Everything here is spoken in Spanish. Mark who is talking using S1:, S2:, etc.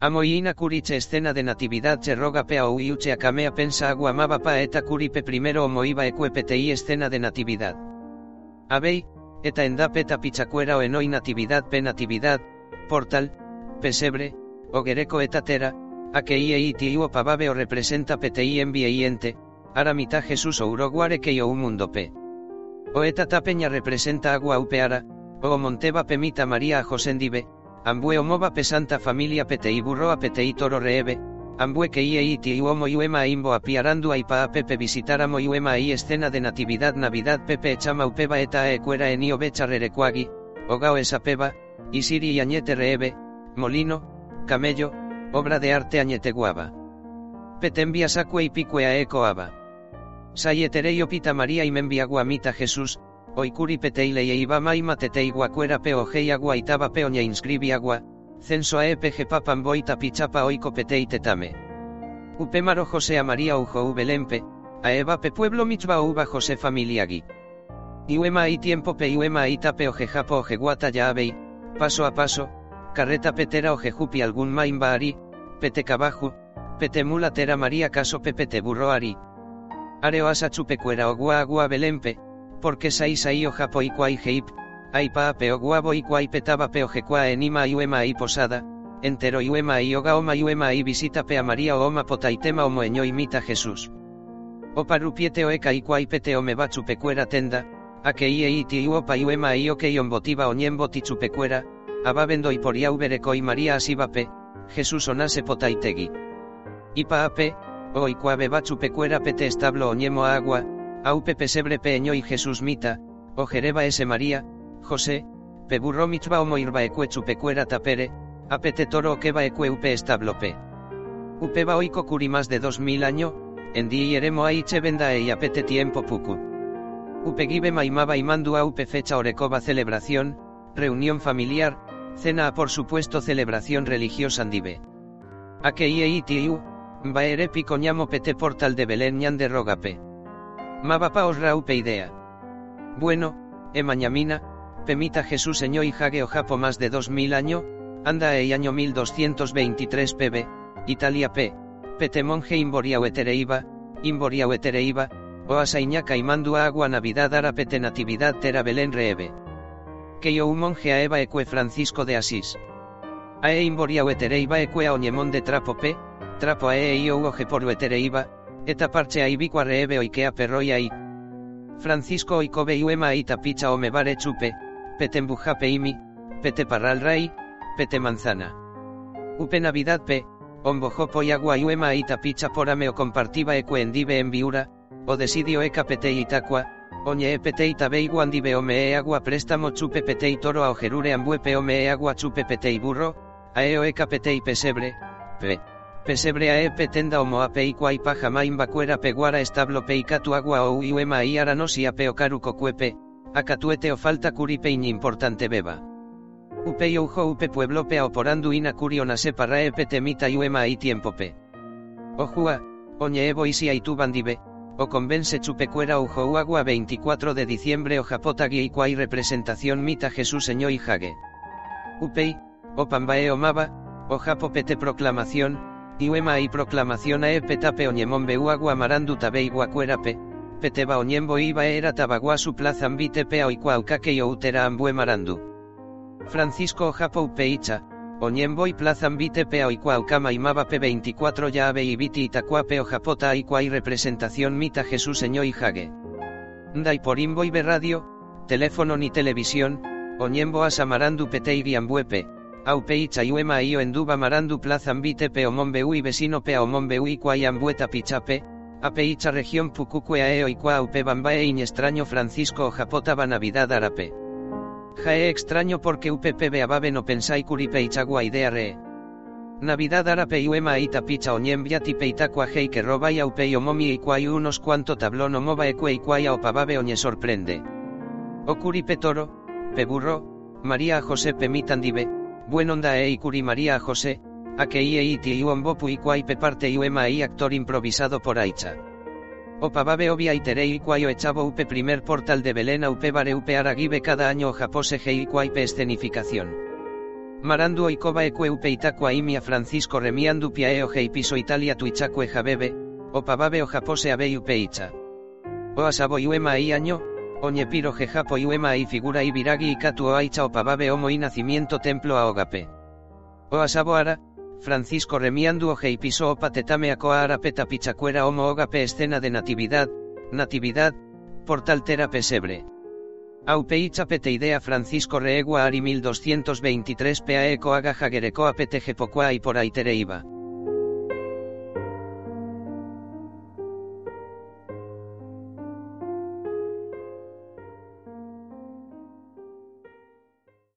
S1: Amoina curiche escena de natividad che roga pe au iuche acamea pensa agua pa eta curipe primero omoiba ecuepetei escena de natividad. Abei, eta enda peta pichacuera o enoi natividad pe natividad, portal, pesebre, ogereco eta tera, a que ie tiu pavave o representa petei ente, ara mita Jesús o uroguare que yo un mundo pe. O eta tapeña representa agua upeara, o monteba pemita María a Josendive, Ambue omova pesanta familia petei burro a petei toro reebe, ambue que ie iti uomo iuema imbo apiarandu aipa a pepe visitáramo iuema i escena de natividad navidad pepe echama upeba eta e cuera enio becha rerecuagi, ogao esa peba, isiri y añete reebe, molino, camello, obra de arte añete guava. Petembia sacue y picue a eco aba. Sayetereio pita María y membia guamita Jesús, oikuri peteile iba mai matetei guacuera peo hei agua itaba peo nya inscribi agua, censo a epg papan boita pichapa oiko petei tetame. Upemaro José a María ujo ubelempe, a eva pe pueblo mitzva uba José familiagi. Iuema y tiempo pe iuema y tape ojejapo ojeguata ya abei, paso a paso, carreta petera ojejupi algún main baari, pete cabaju, pete mulatera María caso pepete burroari. Areo asa chupecuera ogua agua belempe, porque sai sai o japo y kwai heip, ai pa peo guabo y kwai petaba peo jekwa enima uema y posada, entero uema y oga oma uema y visita pe a María o oma potaitema o moeño imita Jesús. O parupiete o eka y kwai pete o me va chupecuera tenda, a que ie iti uopa uema y o que botiva o ñembo ti chupecuera, ababendo y poria ubereko y María asibape, Jesús onase potaitegui. Ipa ape, o y va chupecuera pete establo o ñemo agua, Aupe pesebre peño y Jesús mita, o jereba ese María, José, peburro mitzva o moirba eque chupecuera tapere, apete toro va eque upe establope. Upe va oiko curi más de dos mil año, en di yeremo aiche venda e apete tiempo puku. Upe gibe maimaba y mandu a upe fecha orecoba celebración, reunión familiar, cena a por supuesto celebración religiosa andive. A que ie itiu, baere picoñamo pete portal de Belén ñan de rogape. Mabapa os raupe idea. Bueno, e mañamina, pemita Jesús eño y jage o japo más de 2000 año, anda e año 1223 pb, Italia p, pete monje imboria etereiba, imboria etereiba, o asaiñaca y mandu agua navidad ara pete natividad tera belén reebe. Que yo un monje a Eva eque Francisco de Asís. Ae imboria etereiba eque a oñemón de trapo p, trapo ae e io oje por etereiba, Eta parche aibikua rehebe oikea perroi ai. Francisco oikobe iuema aita picha o me bare chupe, pete embujape imi, pete parral rai, pete manzana. Upe navidad pe, ombojopo y agua iuema aita picha porame o compartiva eque endive en viura, o desidio eka pete itakua, oñe e pete itabe iguandive o me e agua préstamo chupe pete toro a ojerure ambuepe o me e agua chupe pete y burro, aeo eka pete y pesebre, pe. Pesebre ae petenda omo ape ikwai paja main bakuera peguara establo peikatu agua ou iuema i aranos i apeo karuko kuepe, akatuete o falta kuripe in importante beba. Upe ujo upe pueblo pe oporandu ina kuriona separa e petemita iuema i tiempo pe. Ojua, oñe evo isi aitu bandibe, o convence chupecuera ujo agua 24 de diciembre o japota ikwai representación mita Jesús seño y jage. Upei, o pambae o maba, o japo pete proclamación, Iuema y proclamación a petape oñemon beu agua marandu tabei guacuerape, peteba oñembo iba era tabaguasu plaza ambite pea oicuaucaque y outera ambue marandu. Francisco Japo upeicha, oñembo y plaza ambite pea oicuaucama imaba pe 24 ya ave y biti itacuape o japota y representación mita Jesús seño y jage. Ndai por imbo y radio, teléfono ni televisión, oñembo asamarandu peteiri ambuepe Aupeicha iuema io enduba marandu ambite pe omombeu y vecino pe omombeu y ambueta pichape, apeicha región pucuque aeo y qua aupe bambae in extraño Francisco o japota navidad arape. Jae extraño porque be ababe no pensai curipe ichagua idea re. Navidad arape iuema ita picha oñembia tipeitacua hei que roba y aupe omomi y quai unos cuanto tablón omova eque y quai opabave oñe sorprende. O curipe toro, pe burro, María José pemitandive, buen onda e ikuri María José, a que ie iti bopu y pe parte uema y actor improvisado por Aicha. Opa babe obia itere y o echavo upe primer portal de Belén upe bare upe aragibe cada año japose he y pe escenificación. Marandu oikoba ekue itakua imia Francisco remiandu piae oje piso Italia tuichakue jabebe, opababe o japose abe upeicha. O asabo iuema i año, oñepiro jejapo iuema i figura i viragi y katu aicha opababe homo i nacimiento templo a ogape. O asabo ara, Francisco remiandu oje piso opa tetame acoa ara peta pichacuera homo ogape escena de natividad, natividad, portal tera pesebre. Aupeicha pete idea Francisco reegua ari 1223 pae coaga jagerecoa pete y por aitere iba.